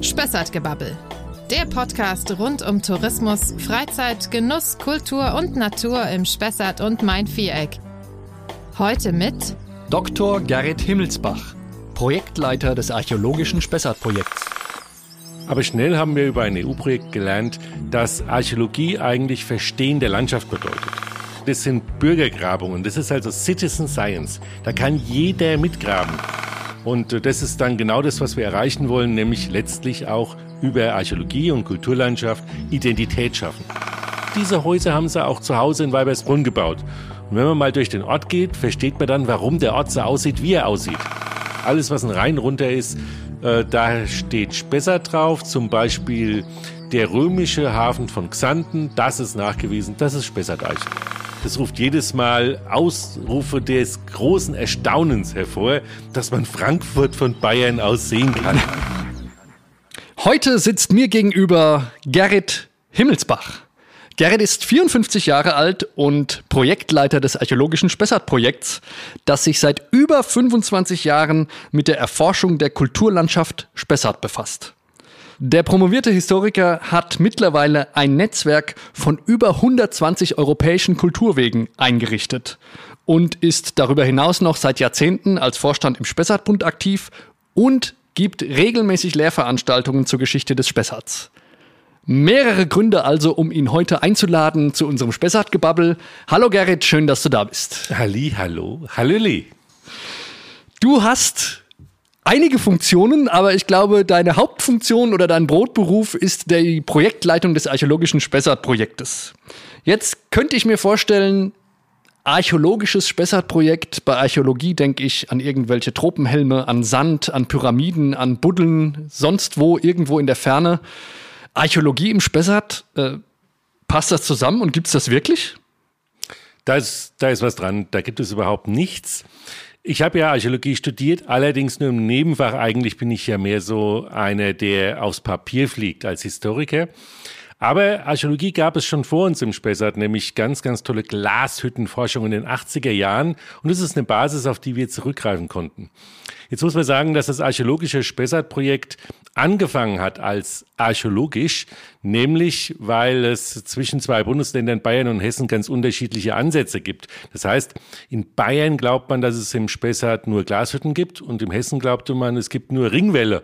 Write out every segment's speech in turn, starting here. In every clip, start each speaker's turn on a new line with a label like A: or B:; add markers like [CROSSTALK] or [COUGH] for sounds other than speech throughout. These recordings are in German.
A: Spessartgebabbel. Der Podcast rund um Tourismus, Freizeit, Genuss, Kultur und Natur im Spessart und Main-Viereck. Heute mit
B: Dr. Gerrit Himmelsbach, Projektleiter des archäologischen Spessart-Projekts.
C: Aber schnell haben wir über ein EU-Projekt gelernt, dass Archäologie eigentlich Verstehen der Landschaft bedeutet. Das sind Bürgergrabungen, das ist also Citizen Science. Da kann jeder mitgraben. Und äh, das ist dann genau das, was wir erreichen wollen, nämlich letztlich auch über Archäologie und Kulturlandschaft Identität schaffen. Diese Häuser haben sie auch zu Hause in Weibersbrunn gebaut. Und wenn man mal durch den Ort geht, versteht man dann, warum der Ort so aussieht, wie er aussieht. Alles, was ein Rhein runter ist, äh, da steht Spessart drauf, zum Beispiel der römische Hafen von Xanten, das ist nachgewiesen, das ist Spessart-Eichen. Das ruft jedes Mal Ausrufe des großen Erstaunens hervor, dass man Frankfurt von Bayern aus sehen kann. [LAUGHS]
B: Heute sitzt mir gegenüber Gerrit Himmelsbach. Gerrit ist 54 Jahre alt und Projektleiter des archäologischen Spessart-Projekts, das sich seit über 25 Jahren mit der Erforschung der Kulturlandschaft Spessart befasst. Der promovierte Historiker hat mittlerweile ein Netzwerk von über 120 europäischen Kulturwegen eingerichtet und ist darüber hinaus noch seit Jahrzehnten als Vorstand im Spessartbund aktiv und gibt regelmäßig Lehrveranstaltungen zur Geschichte des Spessarts. Mehrere Gründe also, um ihn heute einzuladen zu unserem Spessart-Gebabbel. Hallo Gerrit, schön, dass du da bist.
C: Halli, hallo, hallöli.
B: Du hast einige Funktionen, aber ich glaube, deine Hauptfunktion oder dein Brotberuf ist die Projektleitung des archäologischen Spessart-Projektes. Jetzt könnte ich mir vorstellen, archäologisches Spessart-Projekt. Bei Archäologie denke ich an irgendwelche Tropenhelme, an Sand, an Pyramiden, an Buddeln, sonst wo, irgendwo in der Ferne. Archäologie im Spessart, äh, passt das zusammen und gibt es das wirklich?
C: Da ist, da ist was dran, da gibt es überhaupt nichts. Ich habe ja Archäologie studiert, allerdings nur im Nebenfach. Eigentlich bin ich ja mehr so einer, der aufs Papier fliegt als Historiker. Aber Archäologie gab es schon vor uns im Spessart, nämlich ganz, ganz tolle Glashüttenforschung in den 80er Jahren. Und das ist eine Basis, auf die wir zurückgreifen konnten. Jetzt muss man sagen, dass das archäologische Spessart-Projekt angefangen hat als archäologisch, nämlich weil es zwischen zwei Bundesländern Bayern und Hessen ganz unterschiedliche Ansätze gibt. Das heißt, in Bayern glaubt man, dass es im Spessart nur Glashütten gibt und im Hessen glaubte man, es gibt nur Ringwälle,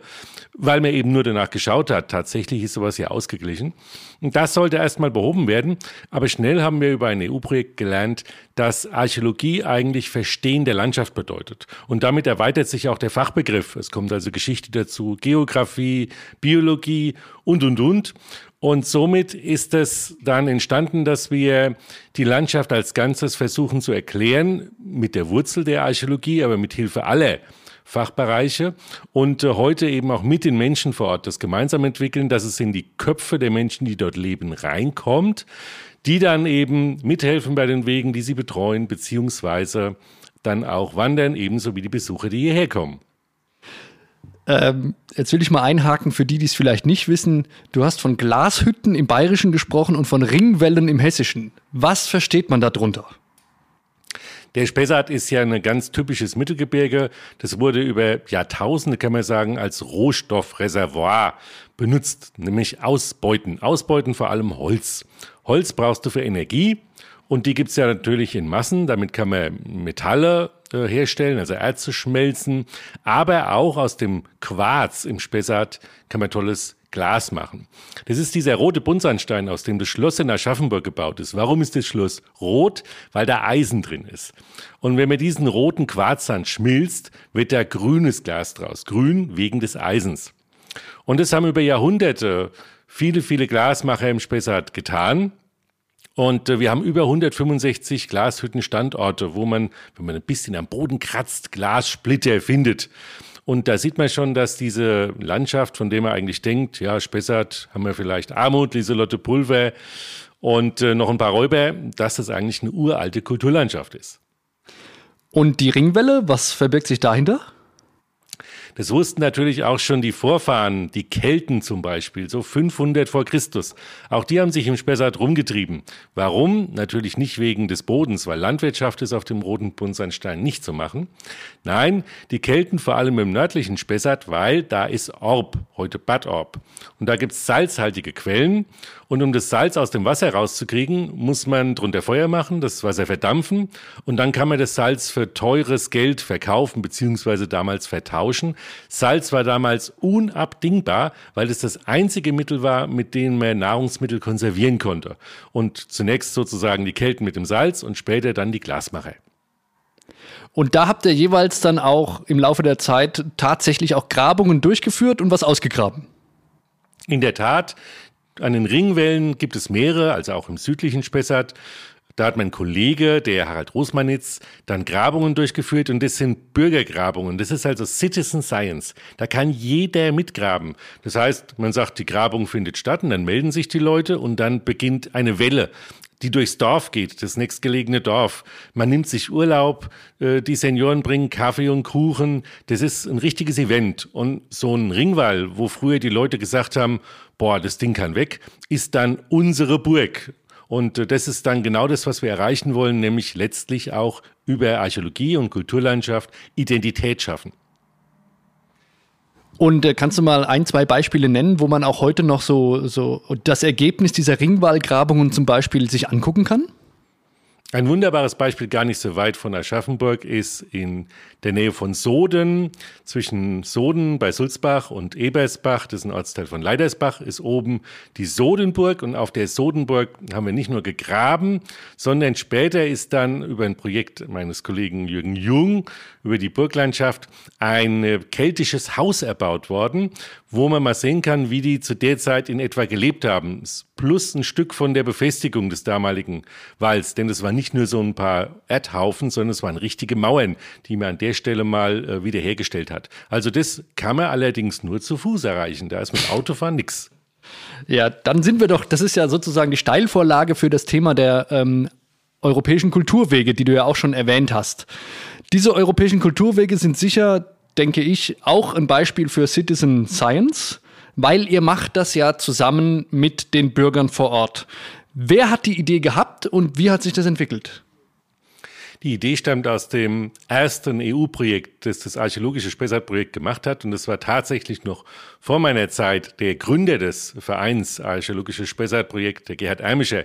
C: weil man eben nur danach geschaut hat. Tatsächlich ist sowas ja ausgeglichen. Und das sollte erstmal behoben werden. Aber schnell haben wir über ein EU-Projekt gelernt, dass Archäologie eigentlich Verstehen der Landschaft bedeutet. Und damit erweitert sich auch der Fachbegriff. Es kommt also Geschichte dazu, Geografie, Biologie und, und, und. Und somit ist es dann entstanden, dass wir die Landschaft als Ganzes versuchen zu erklären, mit der Wurzel der Archäologie, aber mit Hilfe aller Fachbereiche und äh, heute eben auch mit den Menschen vor Ort das gemeinsam entwickeln, dass es in die Köpfe der Menschen, die dort leben, reinkommt, die dann eben mithelfen bei den Wegen, die sie betreuen, beziehungsweise dann auch wandern, ebenso wie die Besucher, die hierher kommen.
B: Ähm, jetzt will ich mal einhaken für die, die es vielleicht nicht wissen. Du hast von Glashütten im Bayerischen gesprochen und von Ringwellen im Hessischen. Was versteht man darunter?
C: Der Spessart ist ja ein ganz typisches Mittelgebirge. Das wurde über Jahrtausende, kann man sagen, als Rohstoffreservoir benutzt, nämlich Ausbeuten. Ausbeuten vor allem Holz. Holz brauchst du für Energie und die gibt's ja natürlich in Massen. Damit kann man Metalle äh, herstellen, also Erze schmelzen. Aber auch aus dem Quarz im Spessart kann man tolles Glas machen. Das ist dieser rote Buntsandstein, aus dem das Schloss in Aschaffenburg gebaut ist. Warum ist das Schloss rot? Weil da Eisen drin ist. Und wenn man diesen roten Quarzsand schmilzt, wird da grünes Glas draus. Grün wegen des Eisens. Und das haben über Jahrhunderte viele, viele Glasmacher im Spessart getan. Und äh, wir haben über 165 Glashüttenstandorte, wo man, wenn man ein bisschen am Boden kratzt, Glassplitter findet. Und da sieht man schon, dass diese Landschaft, von der man eigentlich denkt, ja, Spessart haben wir vielleicht Armut, Lieselotte Pulver und äh, noch ein paar Räuber, dass das eigentlich eine uralte Kulturlandschaft ist.
B: Und die Ringwelle, was verbirgt sich dahinter?
C: Das wussten natürlich auch schon die Vorfahren, die Kelten zum Beispiel, so 500 vor Christus. Auch die haben sich im Spessart rumgetrieben. Warum? Natürlich nicht wegen des Bodens, weil Landwirtschaft ist auf dem Roten Buntsandstein nicht zu machen. Nein, die Kelten vor allem im nördlichen Spessart, weil da ist Orb, heute Bad Orb. Und da gibt's salzhaltige Quellen. Und um das Salz aus dem Wasser rauszukriegen, muss man drunter Feuer machen, das Wasser verdampfen und dann kann man das Salz für teures Geld verkaufen beziehungsweise damals vertauschen. Salz war damals unabdingbar, weil es das einzige Mittel war, mit dem man Nahrungsmittel konservieren konnte. Und zunächst sozusagen die Kelten mit dem Salz und später dann die Glasmacher.
B: Und da habt ihr jeweils dann auch im Laufe der Zeit tatsächlich auch Grabungen durchgeführt und was ausgegraben.
C: In der Tat, an den Ringwellen gibt es mehrere, also auch im südlichen Spessart. Da hat mein Kollege, der Harald Rosmanitz, dann Grabungen durchgeführt und das sind Bürgergrabungen. Das ist also Citizen Science. Da kann jeder mitgraben. Das heißt, man sagt, die Grabung findet statt und dann melden sich die Leute und dann beginnt eine Welle die durchs Dorf geht, das nächstgelegene Dorf. Man nimmt sich Urlaub, äh, die Senioren bringen Kaffee und Kuchen. Das ist ein richtiges Event. Und so ein Ringwall, wo früher die Leute gesagt haben, boah, das Ding kann weg, ist dann unsere Burg. Und äh, das ist dann genau das, was wir erreichen wollen, nämlich letztlich auch über Archäologie und Kulturlandschaft Identität schaffen.
B: Und äh, kannst du mal ein, zwei Beispiele nennen, wo man auch heute noch so, so das Ergebnis dieser Ringwallgrabungen zum Beispiel sich angucken kann?
C: Ein wunderbares Beispiel, gar nicht so weit von Aschaffenburg, ist in der Nähe von Soden, zwischen Soden bei Sulzbach und Ebersbach, das ist ein Ortsteil von Leidersbach, ist oben die Sodenburg und auf der Sodenburg haben wir nicht nur gegraben, sondern später ist dann über ein Projekt meines Kollegen Jürgen Jung über die Burglandschaft ein keltisches Haus erbaut worden, wo man mal sehen kann, wie die zu der Zeit in etwa gelebt haben. Plus ein Stück von der Befestigung des damaligen Walls, denn es war nicht nur so ein paar Erdhaufen, sondern es waren richtige Mauern, die man an der Stelle mal äh, wiederhergestellt hat. Also das kann man allerdings nur zu Fuß erreichen. Da ist mit Autofahren nichts.
B: Ja, dann sind wir doch, das ist ja sozusagen die Steilvorlage für das Thema der ähm, europäischen Kulturwege, die du ja auch schon erwähnt hast. Diese europäischen Kulturwege sind sicher denke ich, auch ein Beispiel für Citizen Science, weil ihr macht das ja zusammen mit den Bürgern vor Ort. Wer hat die Idee gehabt und wie hat sich das entwickelt?
C: Die Idee stammt aus dem ersten EU-Projekt, das das Archäologische Spessart-Projekt gemacht hat. Und das war tatsächlich noch vor meiner Zeit der Gründer des Vereins Archäologisches Spessart-Projekt, der Gerhard Ermischer,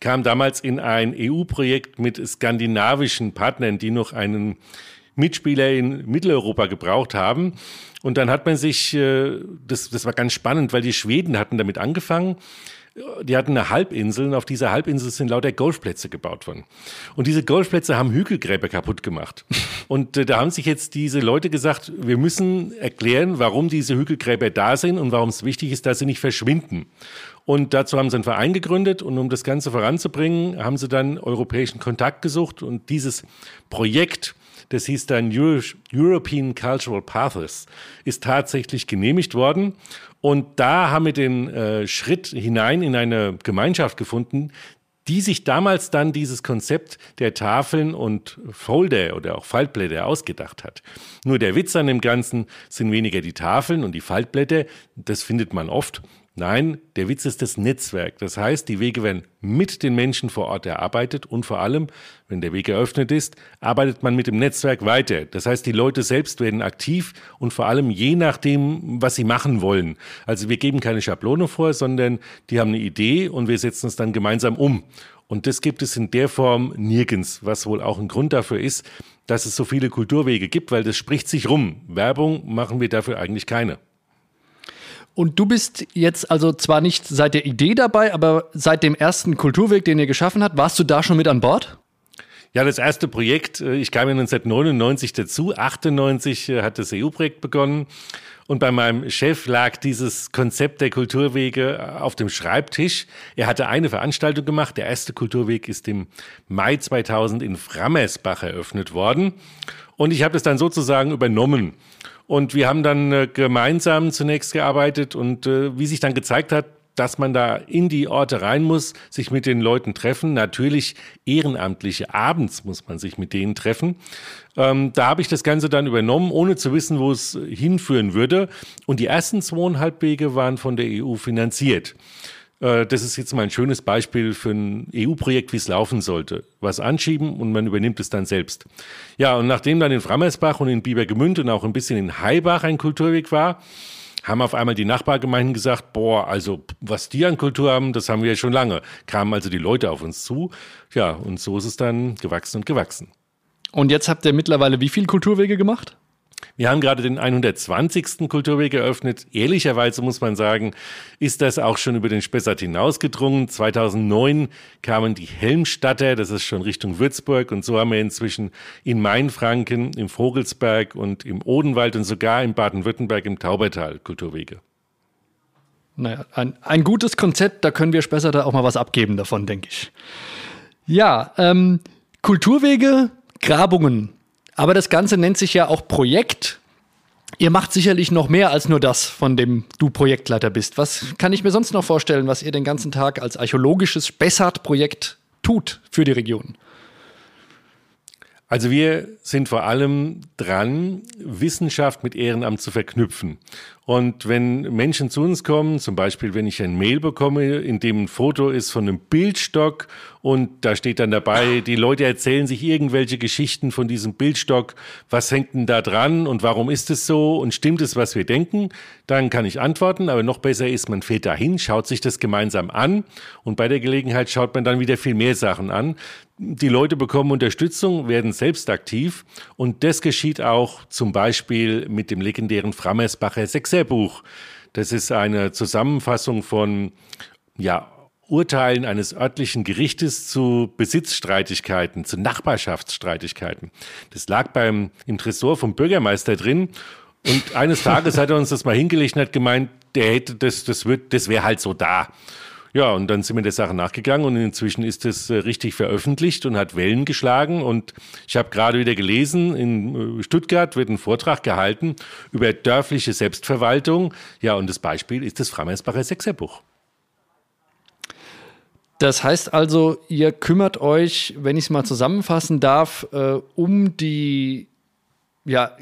C: kam damals in ein EU-Projekt mit skandinavischen Partnern, die noch einen Mitspieler in Mitteleuropa gebraucht haben. Und dann hat man sich, äh, das, das war ganz spannend, weil die Schweden hatten damit angefangen. Die hatten eine Halbinsel und auf dieser Halbinsel sind lauter Golfplätze gebaut worden. Und diese Golfplätze haben Hügelgräber kaputt gemacht. [LAUGHS] Und äh, da haben sich jetzt diese Leute gesagt, wir müssen erklären, warum diese Hügelgräber da sind und warum es wichtig ist, dass sie nicht verschwinden. Und dazu haben sie einen Verein gegründet und um das Ganze voranzubringen, haben sie dann europäischen Kontakt gesucht und dieses Projekt das hieß dann Euro European Cultural Paths, ist tatsächlich genehmigt worden. Und da haben wir den äh, Schritt hinein in eine Gemeinschaft gefunden, die sich damals dann dieses Konzept der Tafeln und Folder oder auch Faltblätter ausgedacht hat. Nur der Witz an dem Ganzen sind weniger die Tafeln und die Faltblätter, das findet man oft, Nein, der Witz ist das Netzwerk. Das heißt, die Wege werden mit den Menschen vor Ort erarbeitet und vor allem, wenn der Weg eröffnet ist, arbeitet man mit dem Netzwerk weiter. Das heißt, die Leute selbst werden aktiv und vor allem je nachdem, was sie machen wollen. Also wir geben keine Schablone vor, sondern die haben eine Idee und wir setzen es dann gemeinsam um. Und das gibt es in der Form nirgends, was wohl auch ein Grund dafür ist, dass es so viele Kulturwege gibt, weil das spricht sich rum. Werbung machen wir dafür eigentlich keine.
B: Und du bist jetzt also zwar nicht seit der Idee dabei, aber seit dem ersten Kulturweg, den ihr geschaffen habt, warst du da schon mit an Bord?
C: Ja, das erste Projekt, äh, ich kam ja 1999 dazu, 98 äh, hat das EU-Projekt begonnen und bei meinem Chef lag dieses Konzept der Kulturwege äh, auf dem Schreibtisch. Er hatte eine Veranstaltung gemacht. Der erste Kulturweg ist im Mai 2000 in Frammersbach eröffnet worden. Und ich habe das dann sozusagen übernommen. Und wir haben dann äh, gemeinsam zunächst gearbeitet und äh, wie sich dann gezeigt hat, dass man da in die Orte rein muss, sich mit den Leuten treffen. Natürlich ehrenamtliche abends muss man sich mit denen treffen. Ähm, da habe ich das Ganze dann übernommen, ohne zu wissen, wo es hinführen würde. Und die ersten zweieinhalb Wege waren von der EU finanziert. Äh, das ist jetzt mal ein schönes Beispiel für ein EU-Projekt, wie es laufen sollte. Was anschieben und man übernimmt es dann selbst. Ja, und nachdem dann in Frammersbach und in Biebergemünd und auch ein bisschen in Heibach ein Kulturweg war, haben auf einmal die Nachbargemeinden gesagt, boah, also was die an Kultur haben, das haben wir ja schon lange. Kamen also die Leute auf uns zu. Ja, und so ist es dann gewachsen und gewachsen.
B: Und jetzt habt ihr mittlerweile wie viele Kulturwege gemacht?
C: Wir haben gerade den 120. Kulturweg eröffnet. Ehrlicherweise muss man sagen, ist das auch schon über den Spessart hinausgedrungen. 2009 kamen die Helmstadter, das ist schon Richtung Würzburg. Und so haben wir inzwischen in Mainfranken, im Vogelsberg und im Odenwald und sogar in Baden-Württemberg im Taubertal Kulturwege.
B: Naja, ein, ein gutes Konzept, da können wir Spessarter auch mal was abgeben davon, denke ich. Ja, ähm, Kulturwege, Grabungen, aber das Ganze nennt sich ja auch Projekt. Ihr macht sicherlich noch mehr als nur das, von dem du Projektleiter bist. Was kann ich mir sonst noch vorstellen, was ihr den ganzen Tag als archäologisches Spessart-Projekt tut für die Region?
C: Also wir sind vor allem dran, Wissenschaft mit Ehrenamt zu verknüpfen. Und wenn Menschen zu uns kommen, zum Beispiel wenn ich ein Mail bekomme, in dem ein Foto ist von einem Bildstock und da steht dann dabei, die Leute erzählen sich irgendwelche Geschichten von diesem Bildstock, was hängt denn da dran und warum ist es so und stimmt es, was wir denken, dann kann ich antworten, aber noch besser ist, man fährt dahin, schaut sich das gemeinsam an und bei der Gelegenheit schaut man dann wieder viel mehr Sachen an. Die Leute bekommen Unterstützung, werden selbst aktiv und das geschieht auch zum Beispiel mit dem legendären Frammersbacher Sechserbuch. Das ist eine Zusammenfassung von ja, Urteilen eines örtlichen Gerichtes zu Besitzstreitigkeiten, zu Nachbarschaftsstreitigkeiten. Das lag beim, im Tresor vom Bürgermeister drin. Und eines Tages hat er uns das mal hingelegt und hat gemeint, der hätte das, das das wäre halt so da. Ja, und dann sind wir der Sache nachgegangen und inzwischen ist es äh, richtig veröffentlicht und hat Wellen geschlagen. Und ich habe gerade wieder gelesen, in äh, Stuttgart wird ein Vortrag gehalten über dörfliche Selbstverwaltung. Ja, und das Beispiel ist das Frammersbacher Sechserbuch.
B: Das heißt also, ihr kümmert euch, wenn ich es mal zusammenfassen darf, äh, um die ja,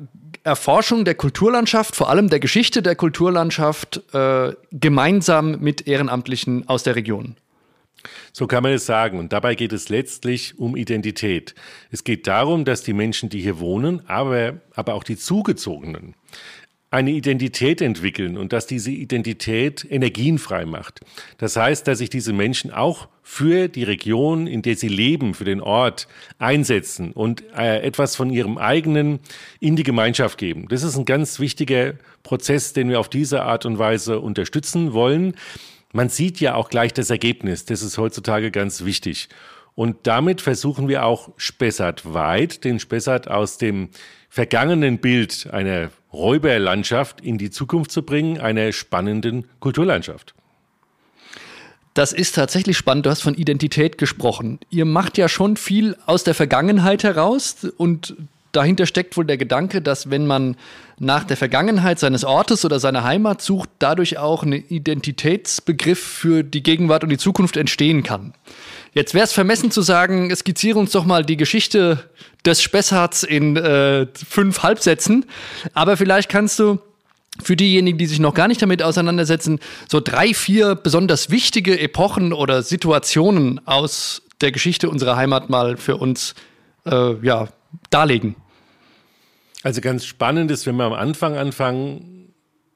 B: Erforschung der Kulturlandschaft, vor allem der Geschichte der Kulturlandschaft, äh, gemeinsam mit Ehrenamtlichen aus der Region.
C: So kann man es sagen. Und dabei geht es letztlich um Identität. Es geht darum, dass die Menschen, die hier wohnen, aber, aber auch die Zugezogenen, eine Identität entwickeln und dass diese Identität energienfrei macht. Das heißt, dass sich diese Menschen auch für die Region, in der sie leben, für den Ort einsetzen und äh, etwas von ihrem eigenen in die Gemeinschaft geben. Das ist ein ganz wichtiger Prozess, den wir auf diese Art und Weise unterstützen wollen. Man sieht ja auch gleich das Ergebnis. Das ist heutzutage ganz wichtig. Und damit versuchen wir auch Spessart weit, den Spessart aus dem vergangenen Bild einer Räuberlandschaft in die Zukunft zu bringen, einer spannenden Kulturlandschaft.
B: Das ist tatsächlich spannend. Du hast von Identität gesprochen. Ihr macht ja schon viel aus der Vergangenheit heraus und dahinter steckt wohl der Gedanke, dass wenn man nach der Vergangenheit seines Ortes oder seiner Heimat sucht, dadurch auch ein Identitätsbegriff für die Gegenwart und die Zukunft entstehen kann. Jetzt wäre es vermessen zu sagen, skizziere uns doch mal die Geschichte des Spessarts in äh, fünf Halbsätzen. Aber vielleicht kannst du für diejenigen, die sich noch gar nicht damit auseinandersetzen, so drei, vier besonders wichtige Epochen oder Situationen aus der Geschichte unserer Heimat mal für uns äh, ja, darlegen.
C: Also ganz spannend ist, wenn wir am Anfang anfangen,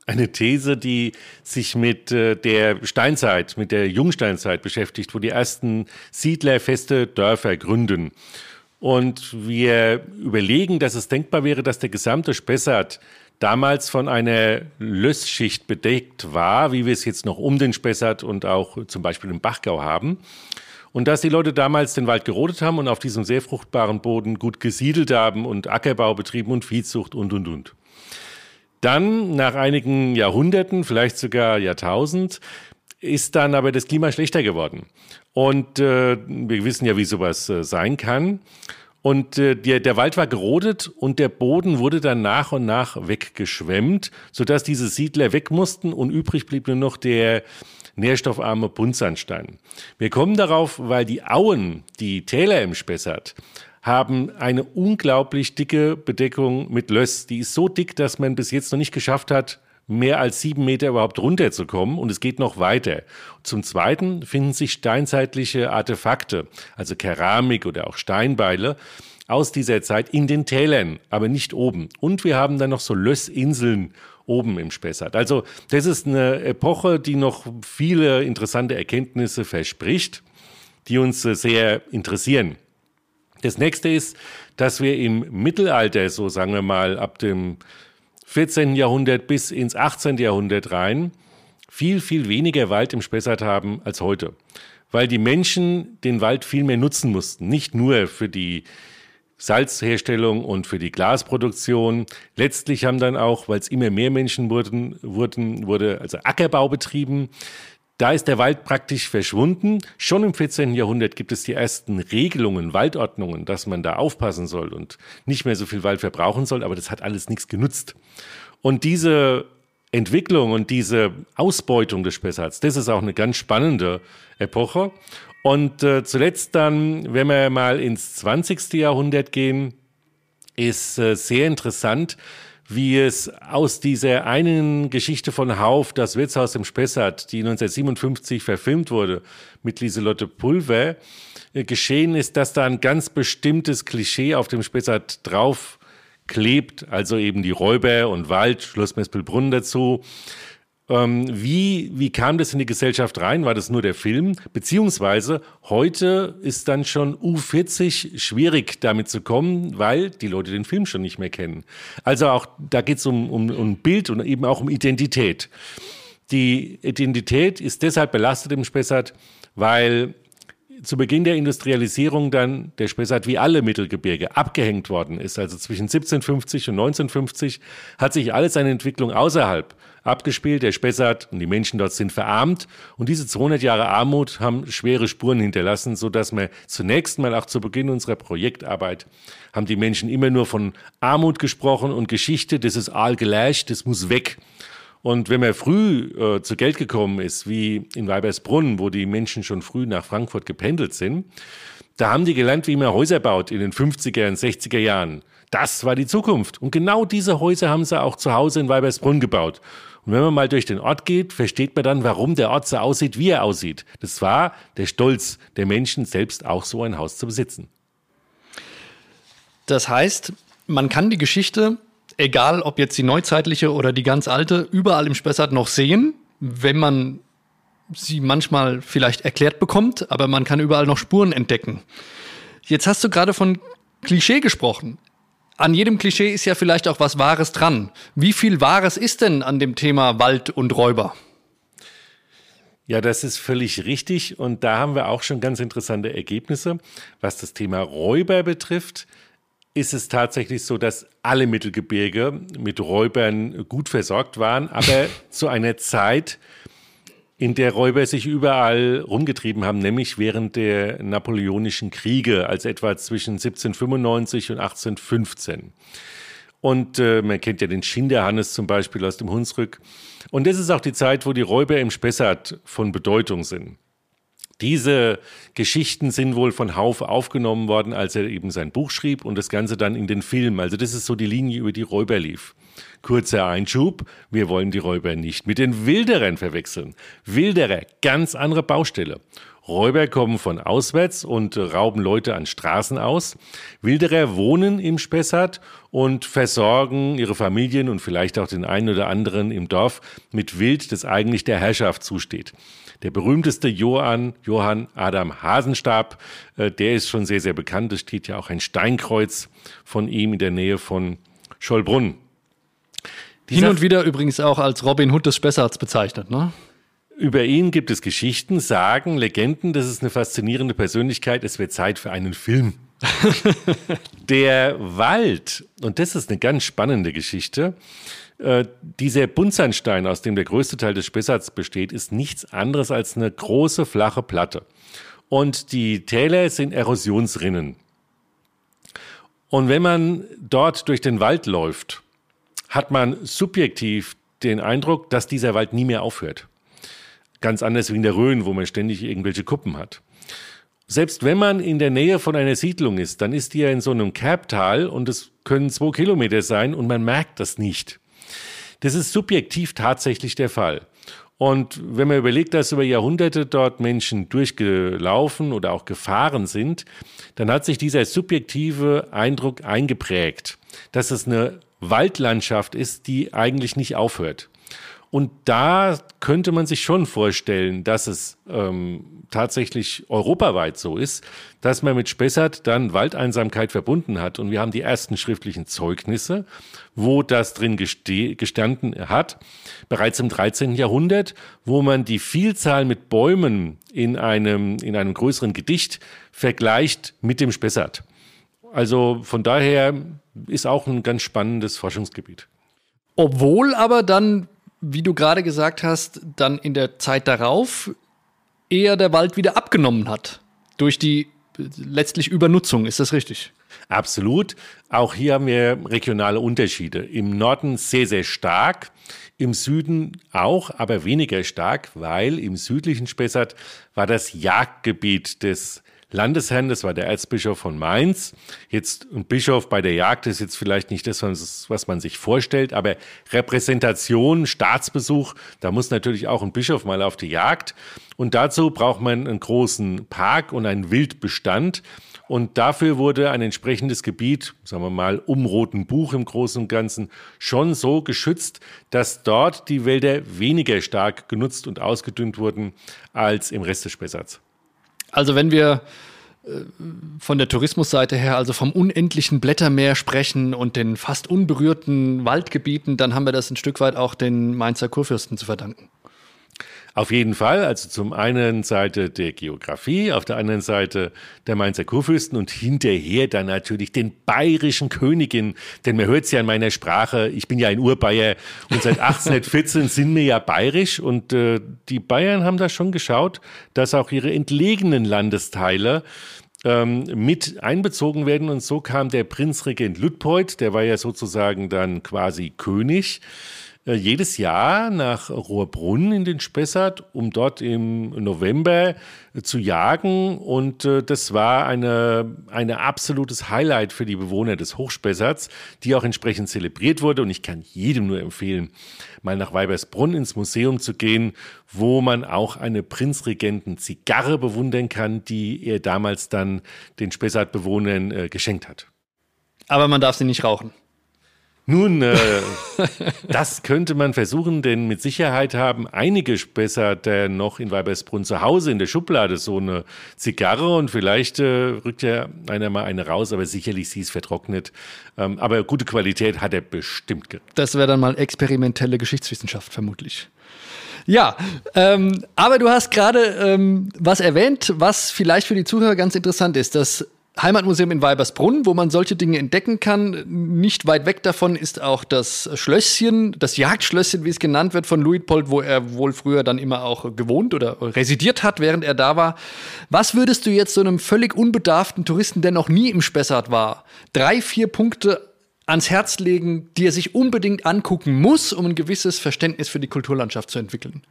C: eine These, die sich mit äh, der Steinzeit, mit der Jungsteinzeit beschäftigt, wo die ersten Siedler feste Dörfer gründen. Und wir überlegen, dass es denkbar wäre, dass der gesamte Spessart damals von einer Lössschicht bedeckt war, wie wir es jetzt noch um den Spessart und auch zum Beispiel im Bachgau haben. Und dass die Leute damals den Wald gerodet haben und auf diesem sehr fruchtbaren Boden gut gesiedelt haben und Ackerbau betrieben und Viehzucht und, und, und. Dann, nach einigen Jahrhunderten, vielleicht sogar Jahrtausend, ist dann aber das Klima schlechter geworden. Und äh, wir wissen ja, wie sowas äh, sein kann. Und äh, der, der Wald war gerodet und der Boden wurde dann nach und nach weggeschwemmt, sodass diese Siedler weg mussten und übrig blieb nur noch der, nährstoffarme Buntsandstein. Wir kommen darauf, weil die Auen, die Täler im Spessart, haben eine unglaublich dicke Bedeckung mit Löss. Die ist so dick, dass man bis jetzt noch nicht geschafft hat, mehr als sieben Meter überhaupt runterzukommen und es geht noch weiter. Zum Zweiten finden sich steinzeitliche Artefakte, also Keramik oder auch Steinbeile aus dieser Zeit in den Tälern, aber nicht oben. Und wir haben dann noch so Lössinseln oben im Spessart. Also das ist eine Epoche, die noch viele interessante Erkenntnisse verspricht, die uns sehr interessieren. Das nächste ist, dass wir im Mittelalter, so sagen wir mal ab dem 14. Jahrhundert bis ins 18. Jahrhundert rein, viel, viel weniger Wald im Spessart haben als heute. Weil die Menschen den Wald viel mehr nutzen mussten. Nicht nur für die Salzherstellung und für die Glasproduktion. Letztlich haben dann auch, weil es immer mehr Menschen wurden, wurden, wurde also Ackerbau betrieben. Da ist der Wald praktisch verschwunden. Schon im 14. Jahrhundert gibt es die ersten Regelungen, Waldordnungen, dass man da aufpassen soll und nicht mehr so viel Wald verbrauchen soll, aber das hat alles nichts genutzt. Und diese Entwicklung und diese Ausbeutung des Spessarts, das ist auch eine ganz spannende Epoche. Und äh, zuletzt dann, wenn wir mal ins 20. Jahrhundert gehen, ist äh, sehr interessant, wie es aus dieser einen Geschichte von Hauf, das Wirtshaus im Spessart, die 1957 verfilmt wurde, mit Lieselotte Pulver, äh, geschehen ist, dass da ein ganz bestimmtes Klischee auf dem Spessart drauf klebt, also eben die Räuber und Wald, Schloss Mespelbrunn dazu, ähm, wie, wie kam das in die Gesellschaft rein? War das nur der Film? Beziehungsweise heute ist dann schon U40 schwierig damit zu kommen, weil die Leute den Film schon nicht mehr kennen. Also auch da geht es um, um, um Bild und eben auch um Identität. Die Identität ist deshalb belastet im Spessart, weil zu Beginn der Industrialisierung dann der Spessart wie alle Mittelgebirge abgehängt worden ist. Also zwischen 1750 und 1950 hat sich alles seine Entwicklung außerhalb abgespielt. Der Spessart und die Menschen dort sind verarmt. Und diese 200 Jahre Armut haben schwere Spuren hinterlassen, so dass wir zunächst mal auch zu Beginn unserer Projektarbeit haben die Menschen immer nur von Armut gesprochen und Geschichte, das ist allgleich, das muss weg. Und wenn man früh äh, zu Geld gekommen ist, wie in Weibersbrunn, wo die Menschen schon früh nach Frankfurt gependelt sind, da haben die gelernt, wie man Häuser baut in den 50er und 60er Jahren. Das war die Zukunft. Und genau diese Häuser haben sie auch zu Hause in Weibersbrunn gebaut. Und wenn man mal durch den Ort geht, versteht man dann, warum der Ort so aussieht, wie er aussieht. Das war der Stolz der Menschen, selbst auch so ein Haus zu besitzen.
B: Das heißt, man kann die Geschichte, egal ob jetzt die neuzeitliche oder die ganz alte, überall im Spessart noch sehen, wenn man sie manchmal vielleicht erklärt bekommt, aber man kann überall noch Spuren entdecken. Jetzt hast du gerade von Klischee gesprochen an jedem Klischee ist ja vielleicht auch was Wahres dran. Wie viel Wahres ist denn an dem Thema Wald und Räuber?
C: Ja, das ist völlig richtig. Und da haben wir auch schon ganz interessante Ergebnisse. Was das Thema Räuber betrifft, ist es tatsächlich so, dass alle Mittelgebirge mit Räubern gut versorgt waren, aber [LAUGHS] zu einer Zeit, in der Räuber sich überall rumgetrieben haben, nämlich während der Napoleonischen Kriege, also etwa zwischen 1795 und 1815. Und äh, man kennt ja den Schinderhannes zum Beispiel aus dem Hunsrück. Und das ist auch die Zeit, wo die Räuber im Spessart von Bedeutung sind. Diese Geschichten sind wohl von Hauf aufgenommen worden, als er eben sein Buch schrieb und das Ganze dann in den Film. Also das ist so die Linie, über die Räuber lief. Kurzer Einschub, wir wollen die Räuber nicht mit den Wilderern verwechseln. Wilderer, ganz andere Baustelle. Räuber kommen von auswärts und rauben Leute an Straßen aus. Wilderer wohnen im Spessart und versorgen ihre Familien und vielleicht auch den einen oder anderen im Dorf mit Wild, das eigentlich der Herrschaft zusteht. Der berühmteste Johann, Johann Adam Hasenstab, äh, der ist schon sehr, sehr bekannt. Es steht ja auch ein Steinkreuz von ihm in der Nähe von Schollbrunn.
B: Hin und wieder übrigens auch als Robin Hood des Spessarts bezeichnet, ne?
C: Über ihn gibt es Geschichten, Sagen, Legenden. Das ist eine faszinierende Persönlichkeit. Es wird Zeit für einen Film. [LAUGHS] der Wald, und das ist eine ganz spannende Geschichte, äh, dieser Buntsandstein, aus dem der größte Teil des Spessarts besteht, ist nichts anderes als eine große, flache Platte. Und die Täler sind Erosionsrinnen. Und wenn man dort durch den Wald läuft, hat man subjektiv den Eindruck, dass dieser Wald nie mehr aufhört. Ganz anders wie in der Rhön, wo man ständig irgendwelche Kuppen hat. Selbst wenn man in der Nähe von einer Siedlung ist, dann ist die ja in so einem Kerbtal und es können zwei Kilometer sein und man merkt das nicht. Das ist subjektiv tatsächlich der Fall. Und wenn man überlegt, dass über Jahrhunderte dort Menschen durchgelaufen oder auch gefahren sind, dann hat sich dieser subjektive Eindruck eingeprägt, dass es eine Waldlandschaft ist, die eigentlich nicht aufhört. Und da könnte man sich schon vorstellen, dass es ähm, tatsächlich europaweit so ist, dass man mit Spessart dann Waldeinsamkeit verbunden hat. Und wir haben die ersten schriftlichen Zeugnisse, wo das drin gestanden hat, bereits im 13. Jahrhundert, wo man die Vielzahl mit Bäumen in einem, in einem größeren Gedicht vergleicht mit dem Spessart. Also von daher ist auch ein ganz spannendes Forschungsgebiet.
B: Obwohl aber dann wie du gerade gesagt hast, dann in der Zeit darauf eher der Wald wieder abgenommen hat. Durch die letztlich Übernutzung, ist das richtig?
C: Absolut. Auch hier haben wir regionale Unterschiede. Im Norden sehr, sehr stark, im Süden auch, aber weniger stark, weil im südlichen Spessart war das Jagdgebiet des Landesherrn, das war der Erzbischof von Mainz. Jetzt ein Bischof bei der Jagd ist jetzt vielleicht nicht das, was man sich vorstellt, aber Repräsentation, Staatsbesuch, da muss natürlich auch ein Bischof mal auf die Jagd. Und dazu braucht man einen großen Park und einen Wildbestand. Und dafür wurde ein entsprechendes Gebiet, sagen wir mal, um Roten Buch im Großen und Ganzen, schon so geschützt, dass dort die Wälder weniger stark genutzt und ausgedünnt wurden als im Rest des Spessarts.
B: Also wenn wir äh, von der Tourismusseite her, also vom unendlichen Blättermeer sprechen und den fast unberührten Waldgebieten, dann haben wir das ein Stück weit auch den Mainzer Kurfürsten zu verdanken.
C: Auf jeden Fall, also zum einen Seite der Geografie, auf der anderen Seite der Mainzer Kurfürsten und hinterher dann natürlich den bayerischen Königin, denn man hört es ja in meiner Sprache, ich bin ja ein Urbayer und seit 1814 sind wir ja bayerisch. Und äh, die Bayern haben da schon geschaut, dass auch ihre entlegenen Landesteile ähm, mit einbezogen werden. Und so kam der Prinzregent Luitpold, der war ja sozusagen dann quasi König, jedes Jahr nach Rohrbrunn in den Spessart, um dort im November äh, zu jagen. Und äh, das war eine, eine absolutes Highlight für die Bewohner des Hochspessarts, die auch entsprechend zelebriert wurde. Und ich kann jedem nur empfehlen, mal nach Weibersbrunn ins Museum zu gehen, wo man auch eine Prinzregenten-Zigarre bewundern kann, die er damals dann den Spessart-Bewohnern äh, geschenkt hat.
B: Aber man darf sie nicht rauchen.
C: Nun, äh, [LAUGHS] das könnte man versuchen, denn mit Sicherheit haben einige Spessarter noch in Weibersbrunn zu Hause in der Schublade so eine Zigarre und vielleicht äh, rückt ja einer mal eine raus, aber sicherlich sie ist vertrocknet. Ähm, aber gute Qualität hat er bestimmt.
B: Das wäre dann mal experimentelle Geschichtswissenschaft vermutlich. Ja, ähm, aber du hast gerade ähm, was erwähnt, was vielleicht für die Zuhörer ganz interessant ist. Das Heimatmuseum in Weibersbrunn, wo man solche Dinge entdecken kann. Nicht weit weg davon ist auch das Schlösschen, das Jagdschlösschen, wie es genannt wird, von Luitpold, wo er wohl früher dann immer auch gewohnt oder residiert hat, während er da war. Was würdest du jetzt so einem völlig unbedarften Touristen, der noch nie im Spessart war, drei, vier Punkte ans Herz legen, die er sich unbedingt angucken muss, um ein gewisses Verständnis für die Kulturlandschaft zu entwickeln?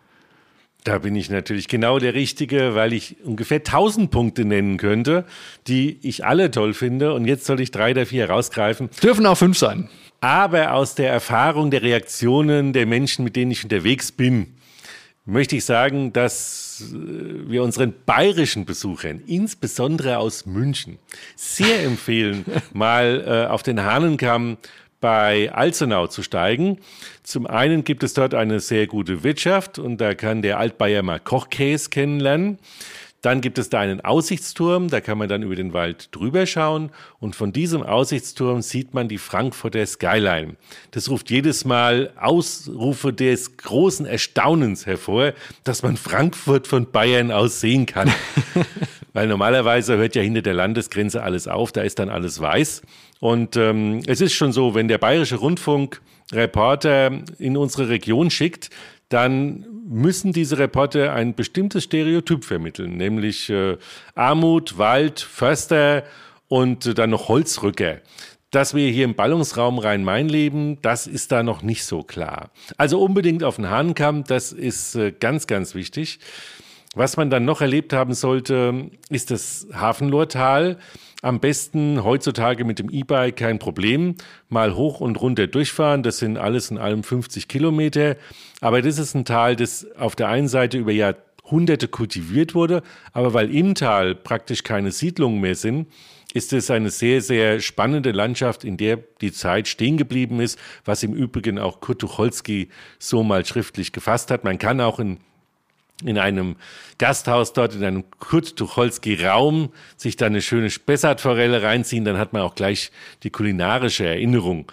C: Da bin ich natürlich genau der Richtige, weil ich ungefähr 1000 Punkte nennen könnte, die ich alle toll finde. Und jetzt soll ich drei der vier rausgreifen.
B: Dürfen auch fünf sein.
C: Aber aus der Erfahrung der Reaktionen der Menschen, mit denen ich unterwegs bin, möchte ich sagen, dass äh, wir unseren bayerischen Besuchern, insbesondere aus München, sehr empfehlen, [LAUGHS] mal äh, auf den Hahnenkamm bei Alzenau zu steigen. Zum einen gibt es dort eine sehr gute Wirtschaft und da kann der Altbayer mal Kochkäse kennenlernen. Dann gibt es da einen Aussichtsturm, da kann man dann über den Wald drüber schauen und von diesem Aussichtsturm sieht man die Frankfurter Skyline. Das ruft jedes Mal Ausrufe des großen Erstaunens hervor, dass man Frankfurt von Bayern aus sehen kann. [LAUGHS] Weil normalerweise hört ja hinter der Landesgrenze alles auf, da ist dann alles weiß. Und ähm, es ist schon so, wenn der Bayerische Rundfunk Reporter in unsere Region schickt, dann müssen diese Reporter ein bestimmtes Stereotyp vermitteln, nämlich äh, Armut, Wald, Förster und äh, dann noch Holzrücker. dass wir hier im Ballungsraum Rhein-Main leben, das ist da noch nicht so klar. Also unbedingt auf den Hahnkamm, das ist äh, ganz, ganz wichtig. Was man dann noch erlebt haben sollte, ist das Hafenlortal. Am besten heutzutage mit dem E-Bike kein Problem. Mal hoch und runter durchfahren. Das sind alles in allem 50 Kilometer. Aber das ist ein Tal, das auf der einen Seite über Jahrhunderte kultiviert wurde. Aber weil im Tal praktisch keine Siedlungen mehr sind, ist es eine sehr, sehr spannende Landschaft, in der die Zeit stehen geblieben ist, was im Übrigen auch Kurt Tucholsky so mal schriftlich gefasst hat. Man kann auch in in einem Gasthaus dort, in einem Kurt Tucholsky-Raum, sich da eine schöne Spessartforelle reinziehen, dann hat man auch gleich die kulinarische Erinnerung.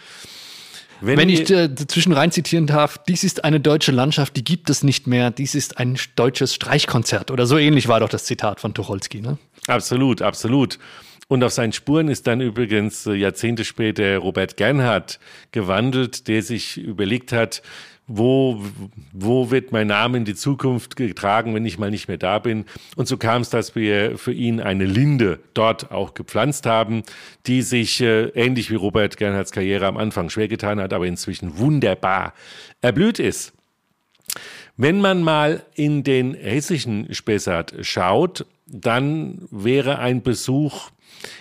B: Wenn, Wenn ich äh, zwischen rein zitieren darf, dies ist eine deutsche Landschaft, die gibt es nicht mehr, dies ist ein deutsches Streichkonzert oder so ähnlich war doch das Zitat von Tucholsky, ne?
C: Absolut, absolut. Und auf seinen Spuren ist dann übrigens äh, Jahrzehnte später Robert Gernhardt gewandelt, der sich überlegt hat, wo, wo wird mein Name in die Zukunft getragen, wenn ich mal nicht mehr da bin. Und so kam es, dass wir für ihn eine Linde dort auch gepflanzt haben, die sich äh, ähnlich wie Robert Gernhards Karriere am Anfang schwer getan hat, aber inzwischen wunderbar erblüht ist. Wenn man mal in den hessischen Spessart schaut, dann wäre ein Besuch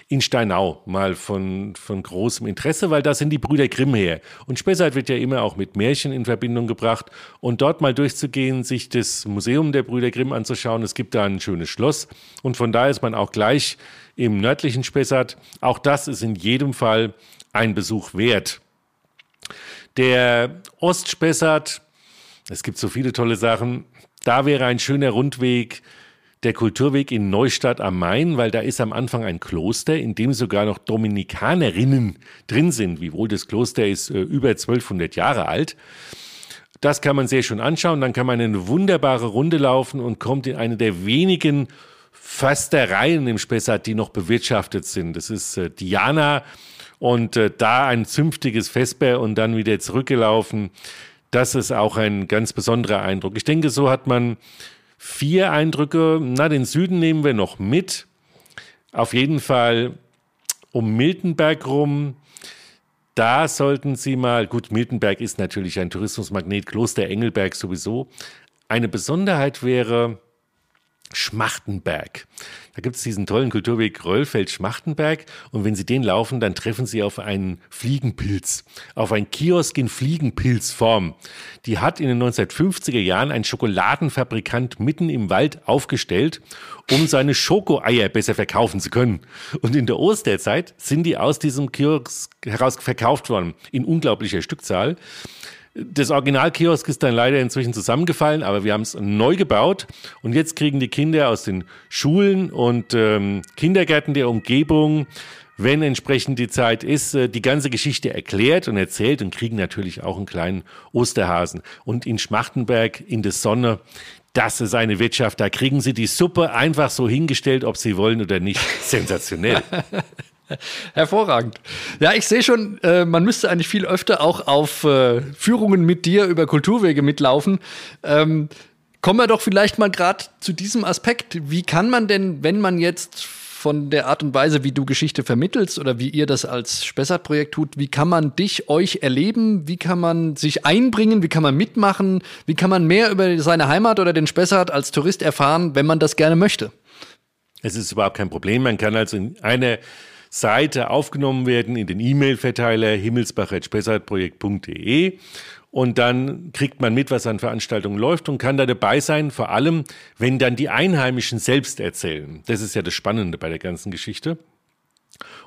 C: in Steinau mal von, von großem Interesse, weil da sind die Brüder Grimm her. Und Spessart wird ja immer auch mit Märchen in Verbindung gebracht. Und dort mal durchzugehen, sich das Museum der Brüder Grimm anzuschauen, es gibt da ein schönes Schloss. Und von da ist man auch gleich im nördlichen Spessart. Auch das ist in jedem Fall ein Besuch wert. Der Ostspessart, es gibt so viele tolle Sachen, da wäre ein schöner Rundweg der Kulturweg in Neustadt am Main, weil da ist am Anfang ein Kloster, in dem sogar noch Dominikanerinnen drin sind, wiewohl das Kloster ist äh, über 1200 Jahre alt. Das kann man sehr schön anschauen. Dann kann man eine wunderbare Runde laufen und kommt in eine der wenigen Förstereien im Spessart, die noch bewirtschaftet sind. Das ist äh, Diana und äh, da ein zünftiges Vesper und dann wieder zurückgelaufen. Das ist auch ein ganz besonderer Eindruck. Ich denke, so hat man Vier Eindrücke, na, den Süden nehmen wir noch mit. Auf jeden Fall um Miltenberg rum. Da sollten Sie mal, gut, Miltenberg ist natürlich ein Tourismusmagnet, Kloster Engelberg sowieso. Eine Besonderheit wäre Schmachtenberg. Da gibt es diesen tollen Kulturweg Röllfeld-Schmachtenberg und wenn Sie den laufen, dann treffen Sie auf einen Fliegenpilz, auf einen Kiosk in Fliegenpilzform. Die hat in den 1950er Jahren ein Schokoladenfabrikant mitten im Wald aufgestellt, um seine Schokoeier besser verkaufen zu können. Und in der Osterzeit sind die aus diesem Kiosk heraus verkauft worden, in unglaublicher Stückzahl. Das Originalkiosk ist dann leider inzwischen zusammengefallen, aber wir haben es neu gebaut und jetzt kriegen die Kinder aus den Schulen und ähm, Kindergärten der Umgebung, wenn entsprechend die Zeit ist, äh, die ganze Geschichte erklärt und erzählt und kriegen natürlich auch einen kleinen Osterhasen. Und in Schmachtenberg in der Sonne, das ist eine Wirtschaft, da kriegen sie die Suppe einfach so hingestellt, ob sie wollen oder nicht. Sensationell. [LAUGHS] [LAUGHS]
B: Hervorragend. Ja, ich sehe schon, äh, man müsste eigentlich viel öfter auch auf äh, Führungen mit dir über Kulturwege mitlaufen. Ähm, kommen wir doch vielleicht mal gerade zu diesem Aspekt. Wie kann man denn, wenn man jetzt von der Art und Weise, wie du Geschichte vermittelst oder wie ihr das als Spessart-Projekt tut, wie kann man dich, euch erleben? Wie kann man sich einbringen? Wie kann man mitmachen? Wie kann man mehr über seine Heimat oder den Spessart als Tourist erfahren, wenn man das gerne möchte?
C: Es ist überhaupt kein Problem. Man kann also in eine Seite aufgenommen werden in den E-Mail-Verteiler himmelsbach.spessartprojekt.de und dann kriegt man mit, was an Veranstaltungen läuft und kann da dabei sein, vor allem, wenn dann die Einheimischen selbst erzählen. Das ist ja das Spannende bei der ganzen Geschichte.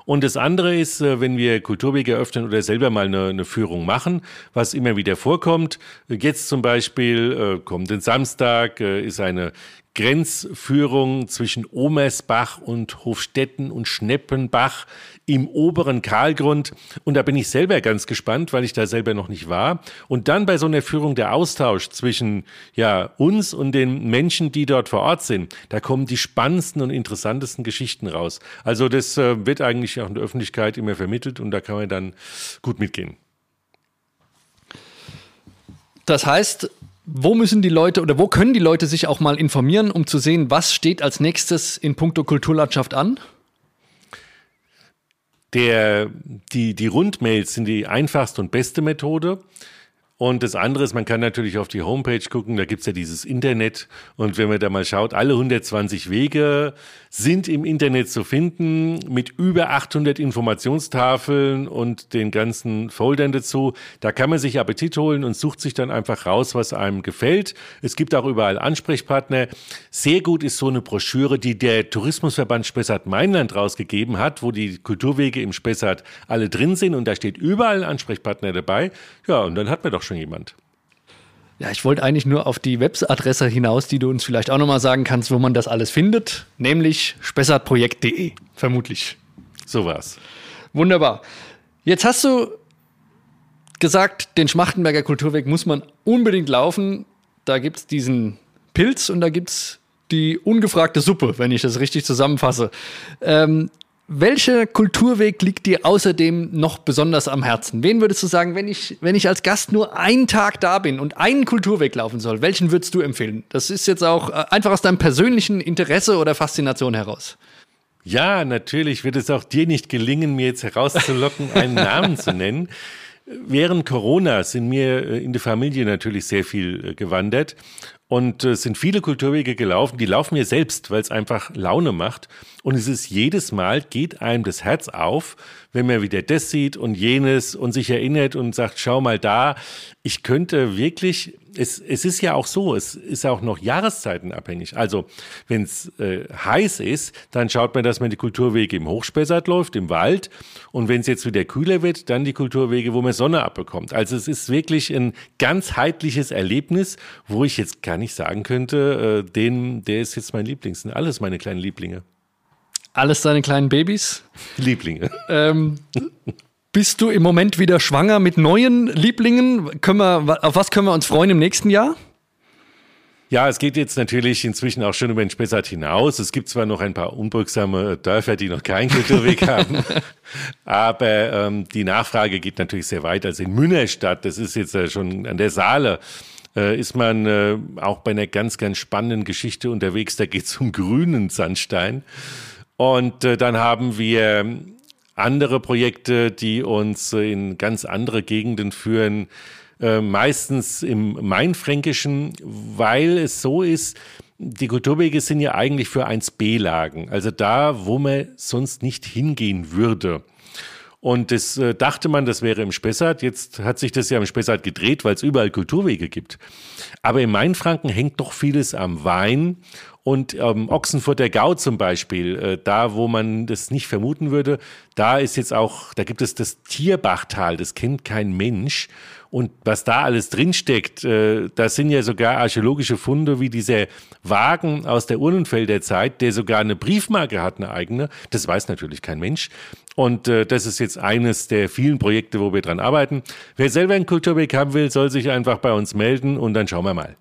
C: Und das andere ist, äh, wenn wir Kulturwege eröffnen oder selber mal eine, eine Führung machen, was immer wieder vorkommt. Jetzt zum Beispiel, äh, kommenden Samstag, äh, ist eine Grenzführung zwischen Omersbach und Hofstetten und Schneppenbach im oberen Karlgrund. Und da bin ich selber ganz gespannt, weil ich da selber noch nicht war. Und dann bei so einer Führung der Austausch zwischen ja, uns und den Menschen, die dort vor Ort sind, da kommen die spannendsten und interessantesten Geschichten raus. Also das äh, wird eigentlich auch in der Öffentlichkeit immer vermittelt und da kann man dann gut mitgehen.
B: Das heißt, wo müssen die Leute oder wo können die Leute sich auch mal informieren, um zu sehen, was steht als nächstes in puncto Kulturlandschaft an?
C: Der, die, die Rundmails sind die einfachste und beste Methode. Und das andere ist, man kann natürlich auf die Homepage gucken, da gibt's ja dieses Internet. Und wenn man da mal schaut, alle 120 Wege sind im Internet zu finden mit über 800 Informationstafeln und den ganzen Foldern dazu. Da kann man sich Appetit holen und sucht sich dann einfach raus, was einem gefällt. Es gibt auch überall Ansprechpartner. Sehr gut ist so eine Broschüre, die der Tourismusverband Spessart-Mainland rausgegeben hat, wo die Kulturwege im Spessart alle drin sind und da steht überall ein Ansprechpartner dabei. Ja, und dann hat man doch schon jemand.
B: Ja, ich wollte eigentlich nur auf die Webadresse hinaus, die du uns vielleicht auch nochmal sagen kannst, wo man das alles findet, nämlich spessartprojekt.de, vermutlich.
C: So war's.
B: Wunderbar. Jetzt hast du gesagt, den Schmachtenberger Kulturweg muss man unbedingt laufen. Da gibt es diesen Pilz und da gibt es die ungefragte Suppe, wenn ich das richtig zusammenfasse. Ähm, welcher Kulturweg liegt dir außerdem noch besonders am Herzen? Wen würdest du sagen, wenn ich, wenn ich als Gast nur einen Tag da bin und einen Kulturweg laufen soll, welchen würdest du empfehlen? Das ist jetzt auch äh, einfach aus deinem persönlichen Interesse oder Faszination heraus.
C: Ja, natürlich wird es auch dir nicht gelingen, mir jetzt herauszulocken, einen [LAUGHS] Namen zu nennen. Während Corona sind mir äh, in der Familie natürlich sehr viel äh, gewandert und es sind viele Kulturwege gelaufen, die laufen mir selbst, weil es einfach Laune macht. Und es ist jedes Mal, geht einem das Herz auf, wenn man wieder das sieht und jenes und sich erinnert und sagt, schau mal da, ich könnte wirklich es, es ist ja auch so, es ist auch noch jahreszeitenabhängig. Also wenn es äh, heiß ist, dann schaut man, dass man die Kulturwege im Hochspessart läuft, im Wald. Und wenn es jetzt wieder kühler wird, dann die Kulturwege, wo man Sonne abbekommt. Also es ist wirklich ein ganzheitliches Erlebnis, wo ich jetzt gar nicht sagen könnte, äh, den, der ist jetzt mein Lieblings. Sind alles meine kleinen Lieblinge.
B: Alles deine kleinen Babys? [LAUGHS]
C: Lieblinge.
B: Ähm, bist du im Moment wieder schwanger mit neuen Lieblingen? Können wir, auf was können wir uns freuen im nächsten Jahr?
C: Ja, es geht jetzt natürlich inzwischen auch schon über den Spessart hinaus. Es gibt zwar noch ein paar unbeugssame Dörfer, die noch keinen Kulturweg [LAUGHS] haben, aber ähm, die Nachfrage geht natürlich sehr weit. Also in Münnerstadt, das ist jetzt äh, schon an der Saale, äh, ist man äh, auch bei einer ganz, ganz spannenden Geschichte unterwegs. Da geht es um grünen Sandstein. Und äh, dann haben wir andere Projekte, die uns in ganz andere Gegenden führen, äh, meistens im Mainfränkischen, weil es so ist, die Kulturwege sind ja eigentlich für 1b-Lagen, also da, wo man sonst nicht hingehen würde. Und das äh, dachte man, das wäre im Spessart. Jetzt hat sich das ja im Spessart gedreht, weil es überall Kulturwege gibt. Aber im Mainfranken hängt doch vieles am Wein und ähm, Ochsenfurter Gau zum Beispiel, äh, da wo man das nicht vermuten würde, da ist jetzt auch, da gibt es das Tierbachtal, das kennt kein Mensch. Und was da alles drinsteckt, äh, da sind ja sogar archäologische Funde wie dieser Wagen aus der Urnenfelder Zeit, der sogar eine Briefmarke hat, eine eigene. Das weiß natürlich kein Mensch. Und äh, das ist jetzt eines der vielen Projekte, wo wir dran arbeiten. Wer selber einen Kulturweg haben will, soll sich einfach bei uns melden und dann schauen wir mal.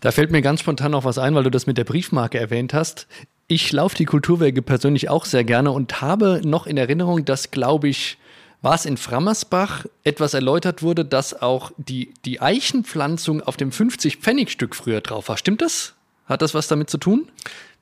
B: Da fällt mir ganz spontan noch was ein, weil du das mit der Briefmarke erwähnt hast. Ich laufe die Kulturwege persönlich auch sehr gerne und habe noch in Erinnerung, dass, glaube ich, war es in Frammersbach etwas erläutert wurde, dass auch die, die Eichenpflanzung auf dem 50-Pfennig-Stück früher drauf war. Stimmt das? Hat das was damit zu tun?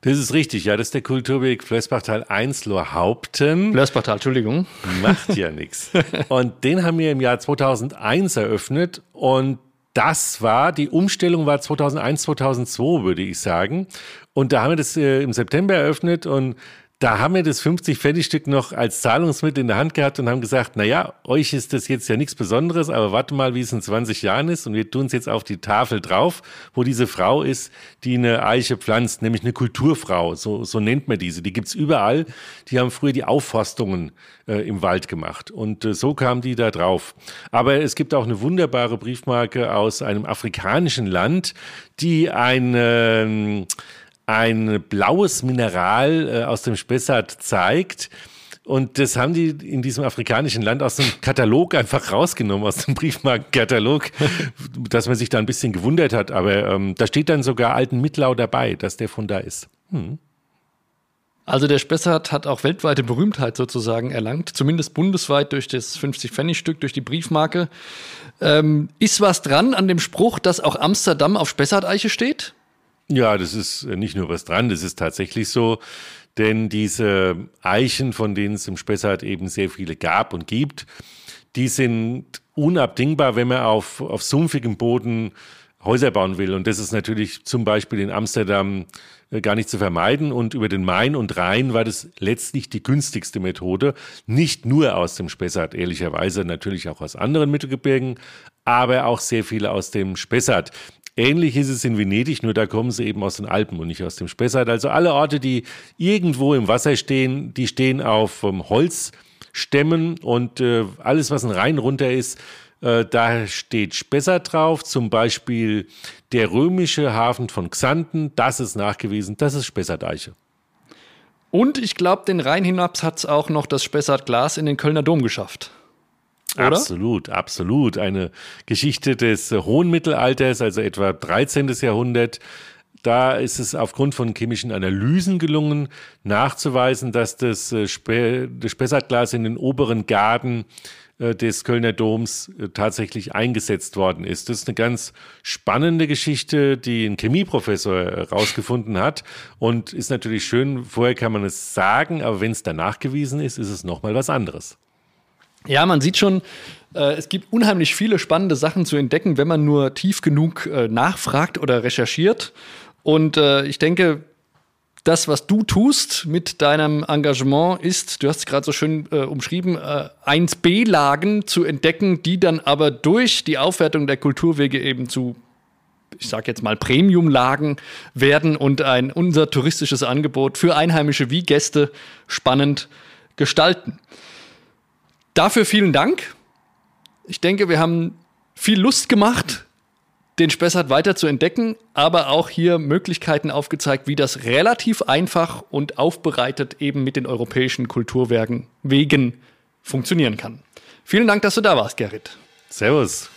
C: Das ist richtig, ja. Das ist der Kulturweg Flößbachtal 1 Lorhaupten.
B: Flößbachtal, Entschuldigung.
C: Macht ja nichts. [LAUGHS] Und den haben wir im Jahr 2001 eröffnet und das war, die Umstellung war 2001, 2002, würde ich sagen. Und da haben wir das äh, im September eröffnet und da haben wir das 50 Pfennigstück noch als Zahlungsmittel in der Hand gehabt und haben gesagt, na ja, euch ist das jetzt ja nichts Besonderes, aber warte mal, wie es in 20 Jahren ist und wir tun es jetzt auf die Tafel drauf, wo diese Frau ist, die eine Eiche pflanzt, nämlich eine Kulturfrau, so, so nennt man diese. Die gibt's überall. Die haben früher die Aufforstungen äh, im Wald gemacht und äh, so kam die da drauf. Aber es gibt auch eine wunderbare Briefmarke aus einem afrikanischen Land, die ein ein blaues Mineral äh, aus dem Spessart zeigt. Und das haben die in diesem afrikanischen Land aus dem Katalog einfach rausgenommen, aus dem Briefmarkenkatalog, [LAUGHS] dass man sich da ein bisschen gewundert hat. Aber ähm, da steht dann sogar Alten Mittlau dabei, dass der von da ist. Hm.
B: Also der Spessart hat auch weltweite Berühmtheit sozusagen erlangt, zumindest bundesweit durch das 50-Pfennig-Stück, durch die Briefmarke. Ähm, ist was dran an dem Spruch, dass auch Amsterdam auf Spessart-Eiche steht?
C: Ja, das ist äh, nicht nur was dran, das ist tatsächlich so. Denn diese Eichen, von denen es im Spessart eben sehr viele gab und gibt, die sind unabdingbar, wenn man auf, auf sumpfigem Boden Häuser bauen will. Und das ist natürlich zum Beispiel in Amsterdam äh, gar nicht zu vermeiden. Und über den Main und Rhein war das letztlich die günstigste Methode. Nicht nur aus dem Spessart, ehrlicherweise natürlich auch aus anderen Mittelgebirgen, aber auch sehr viele aus dem Spessart. Ähnlich ist es in Venedig, nur da kommen sie eben aus den Alpen und nicht aus dem Spessart. Also alle Orte, die irgendwo im Wasser stehen, die stehen auf ähm, Holzstämmen und äh, alles, was ein Rhein runter ist, äh, da steht Spessart drauf, zum Beispiel der römische Hafen von Xanten, das ist nachgewiesen, das ist Spessart-Eiche.
B: Und ich glaube, den Rhein hinaps hat es auch noch das Spessart-Glas in den Kölner Dom geschafft.
C: Oder? Absolut, absolut. Eine Geschichte des hohen Mittelalters, also etwa 13. Jahrhundert. Da ist es aufgrund von chemischen Analysen gelungen, nachzuweisen, dass das, äh, Spe das Spessartglas in den oberen Garten äh, des Kölner Doms äh, tatsächlich eingesetzt worden ist. Das ist eine ganz spannende Geschichte, die ein Chemieprofessor herausgefunden hat und ist natürlich schön, vorher kann man es sagen, aber wenn es danach gewiesen ist, ist es nochmal was anderes.
B: Ja, man sieht schon, äh, es gibt unheimlich viele spannende Sachen zu entdecken, wenn man nur tief genug äh, nachfragt oder recherchiert. Und äh, ich denke, das, was du tust mit deinem Engagement, ist, du hast es gerade so schön äh, umschrieben, äh, 1b-Lagen zu entdecken, die dann aber durch die Aufwertung der Kulturwege eben zu ich sage jetzt mal Premium-Lagen werden und ein unser touristisches Angebot für Einheimische wie Gäste spannend gestalten. Dafür vielen Dank. Ich denke, wir haben viel Lust gemacht, den Spessart weiter zu entdecken, aber auch hier Möglichkeiten aufgezeigt, wie das relativ einfach und aufbereitet eben mit den europäischen Kulturwerken Wegen funktionieren kann. Vielen Dank, dass du da warst, Gerrit.
C: Servus.